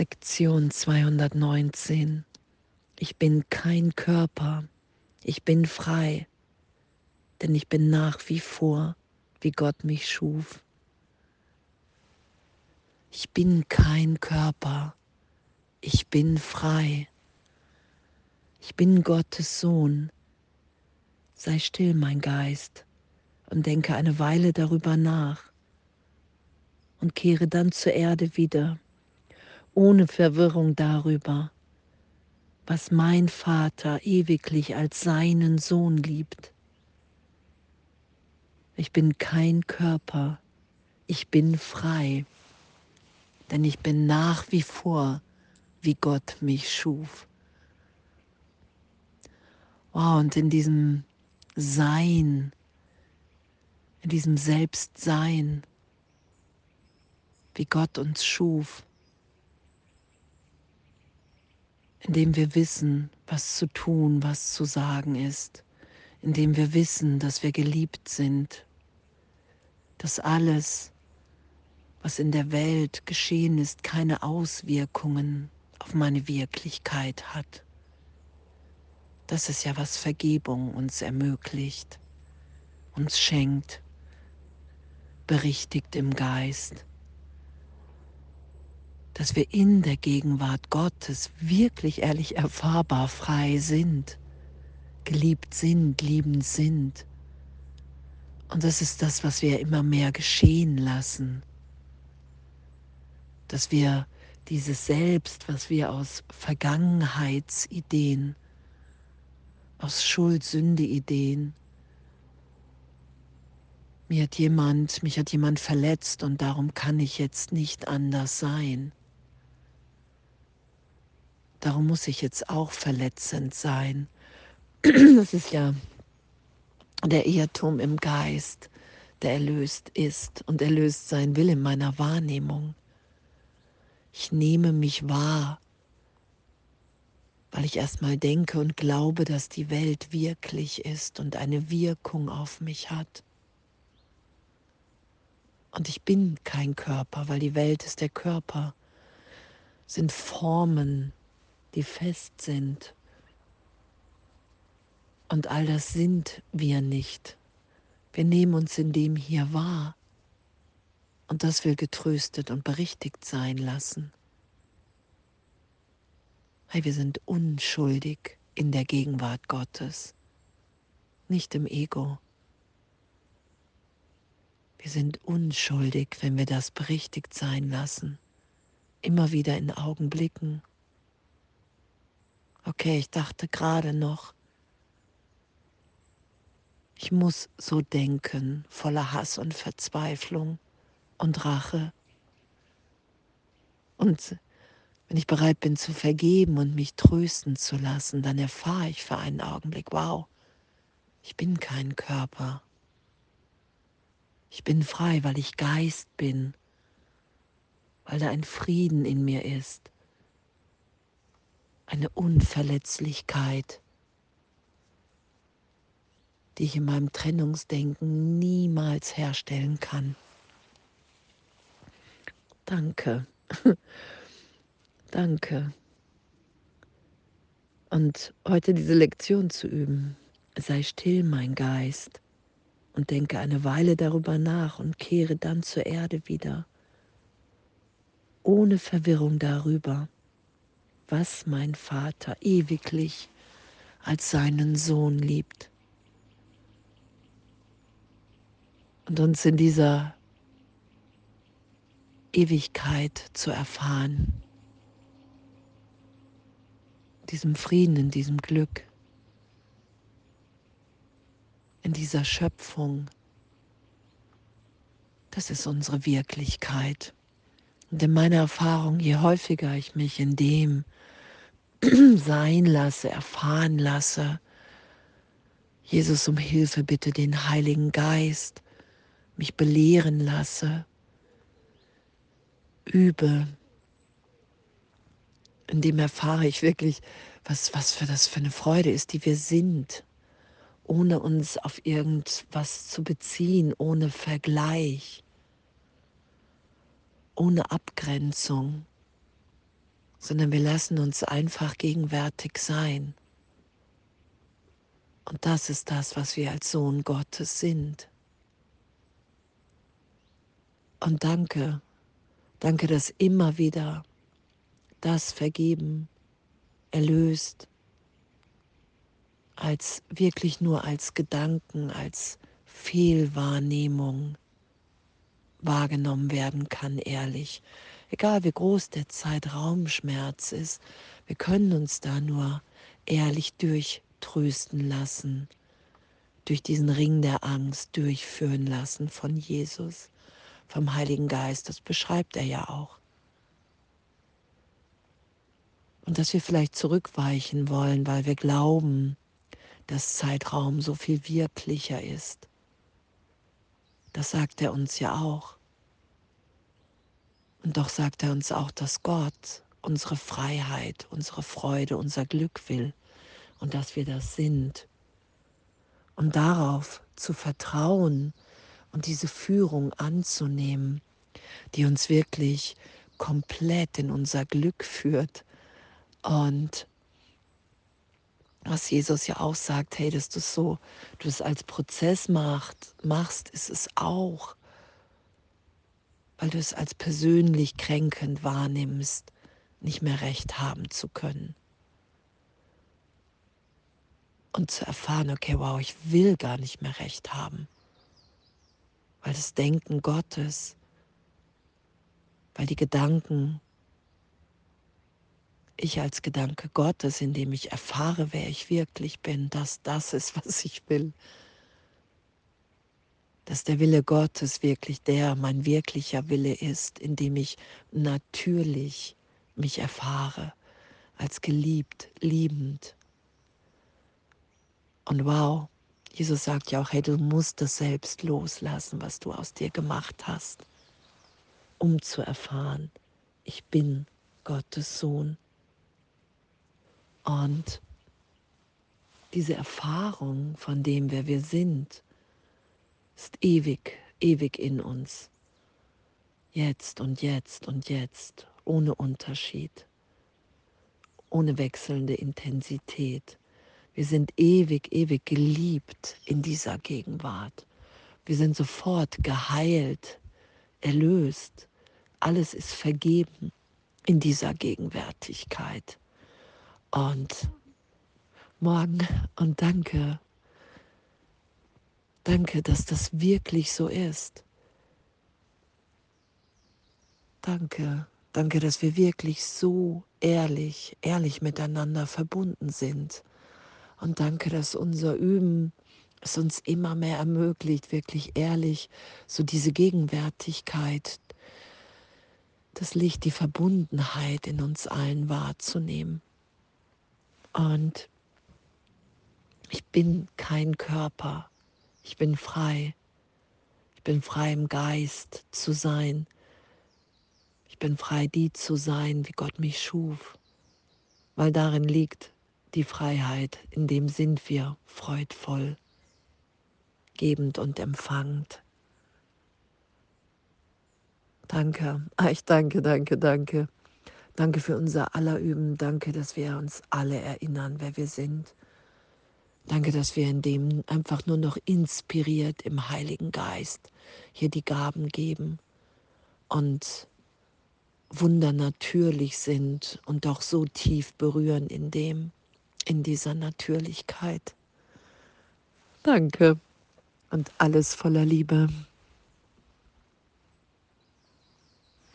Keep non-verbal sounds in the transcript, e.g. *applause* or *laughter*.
Lektion 219. Ich bin kein Körper, ich bin frei, denn ich bin nach wie vor, wie Gott mich schuf. Ich bin kein Körper, ich bin frei. Ich bin Gottes Sohn. Sei still, mein Geist, und denke eine Weile darüber nach und kehre dann zur Erde wieder ohne Verwirrung darüber, was mein Vater ewiglich als seinen Sohn liebt. Ich bin kein Körper, ich bin frei, denn ich bin nach wie vor, wie Gott mich schuf. Wow, und in diesem Sein, in diesem Selbstsein, wie Gott uns schuf, indem wir wissen, was zu tun, was zu sagen ist, indem wir wissen, dass wir geliebt sind, dass alles, was in der Welt geschehen ist, keine Auswirkungen auf meine Wirklichkeit hat. Das ist ja, was Vergebung uns ermöglicht, uns schenkt, berichtigt im Geist dass wir in der Gegenwart Gottes wirklich ehrlich erfahrbar frei sind, geliebt sind, liebend sind. Und das ist das, was wir immer mehr geschehen lassen, dass wir dieses Selbst, was wir aus Vergangenheitsideen, aus Schuld-Sünde-Ideen, mir hat jemand, mich hat jemand verletzt und darum kann ich jetzt nicht anders sein. Darum muss ich jetzt auch verletzend sein. *clears throat* Das ist ja der Irrtum im Geist, der erlöst ist und erlöst sein will in meiner Wahrnehmung. Ich nehme mich wahr, weil ich erstmal denke und glaube, dass die Welt wirklich ist und eine Wirkung auf mich hat. Und ich bin kein Körper, weil die Welt ist der Körper, sind Formen, die fest sind. Und all das sind wir nicht. Wir nehmen uns in dem hier wahr. Und das will getröstet und berichtigt sein lassen. Hey, wir sind unschuldig in der Gegenwart Gottes, nicht im Ego. Wir sind unschuldig, wenn wir das berichtigt sein lassen, immer wieder in Augenblicken Okay, ich dachte gerade noch, ich muss so denken, voller Hass und Verzweiflung und Rache. Und wenn ich bereit bin zu vergeben und mich trösten zu lassen, dann erfahre ich für einen Augenblick, wow, ich bin kein Körper. Ich bin frei, weil ich Geist bin, weil da ein Frieden in mir ist eine Unverletzlichkeit, die ich in meinem Trennungsdenken niemals herstellen kann. Danke. *laughs* Danke. Und heute diese Lektion zu üben. Sei still, mein Geist, und denke eine Weile darüber nach und kehre dann zur Erde wieder, ohne Verwirrung darüber was mein Vater ewiglich als seinen Sohn liebt. Und uns in dieser Ewigkeit zu erfahren, diesem Frieden, in diesem Glück, in dieser Schöpfung. Das ist unsere Wirklichkeit. Und in meiner Erfahrung, je häufiger ich mich in dem *clears throat* sein lasse, erfahren lasse. Jesus um Hilfe bitte den Heiligen Geist, mich belehren lasse, übe. In dem erfahre ich wirklich, was, was für das für eine Freude ist, die wir sind, ohne uns auf irgendwas zu beziehen, ohne Vergleich, ohne Abgrenzung sondern wir lassen uns einfach gegenwärtig sein. Und das ist das, was wir als Sohn Gottes sind. Und danke, danke, dass immer wieder das vergeben, erlöst, als wirklich nur als Gedanken, als Fehlwahrnehmung wahrgenommen werden kann, ehrlich. Egal wie groß der Zeitraumschmerz ist, wir können uns da nur ehrlich durchtrösten lassen, durch diesen Ring der Angst durchführen lassen von Jesus, vom Heiligen Geist. Das beschreibt er ja auch. Und dass wir vielleicht zurückweichen wollen, weil wir glauben, dass Zeitraum so viel wirklicher ist. Das sagt er uns ja auch. Und doch sagt er uns auch, dass Gott unsere Freiheit, unsere Freude, unser Glück will und dass wir das sind. Und darauf zu vertrauen und diese Führung anzunehmen, die uns wirklich komplett in unser Glück führt und was Jesus ja auch sagt, hey, dass du so, du es als Prozess macht, machst, ist es auch, weil du es als persönlich kränkend wahrnimmst, nicht mehr recht haben zu können. Und zu erfahren, okay, wow, ich will gar nicht mehr recht haben. Weil das Denken Gottes, weil die Gedanken ich als Gedanke Gottes, indem ich erfahre, wer ich wirklich bin, dass das ist, *laughs* was ich will. Dass der Wille Gottes wirklich der mein wirklicher Wille ist, indem ich natürlich mich erfahre als geliebt, liebend. Und wow, Jesus sagt ja auch, hey, du musst das selbst loslassen, was du aus dir gemacht hast, um zu erfahren, ich bin Gottes Sohn. Und diese Erfahrung von dem, wer wir sind, ist ewig, ewig in uns. Jetzt und jetzt und jetzt, ohne Unterschied, ohne wechselnde Intensität. Wir sind ewig, ewig geliebt in dieser Gegenwart. Wir sind sofort geheilt, erlöst. Alles ist vergeben in dieser Gegenwärtigkeit. Und morgen und danke. Danke, dass das wirklich so ist. Danke, danke, dass wir wirklich so ehrlich, ehrlich miteinander verbunden sind. Und danke, dass unser Üben es uns immer mehr ermöglicht, wirklich ehrlich so diese Gegenwärtigkeit, das Licht, die Verbundenheit in uns allen wahrzunehmen. Und ich bin kein Körper, ich bin frei. Ich bin frei im Geist zu sein. Ich bin frei, die zu sein, wie Gott mich schuf. Weil darin liegt die Freiheit, in dem sind wir freudvoll, gebend und empfangend. Danke, ah, ich danke, danke, danke. Danke für unser aller Üben. Danke, dass wir uns alle erinnern, wer wir sind. Danke, dass wir in dem einfach nur noch inspiriert im Heiligen Geist hier die Gaben geben und Wunder natürlich sind und doch so tief berühren in dem, in dieser Natürlichkeit. Danke und alles voller Liebe.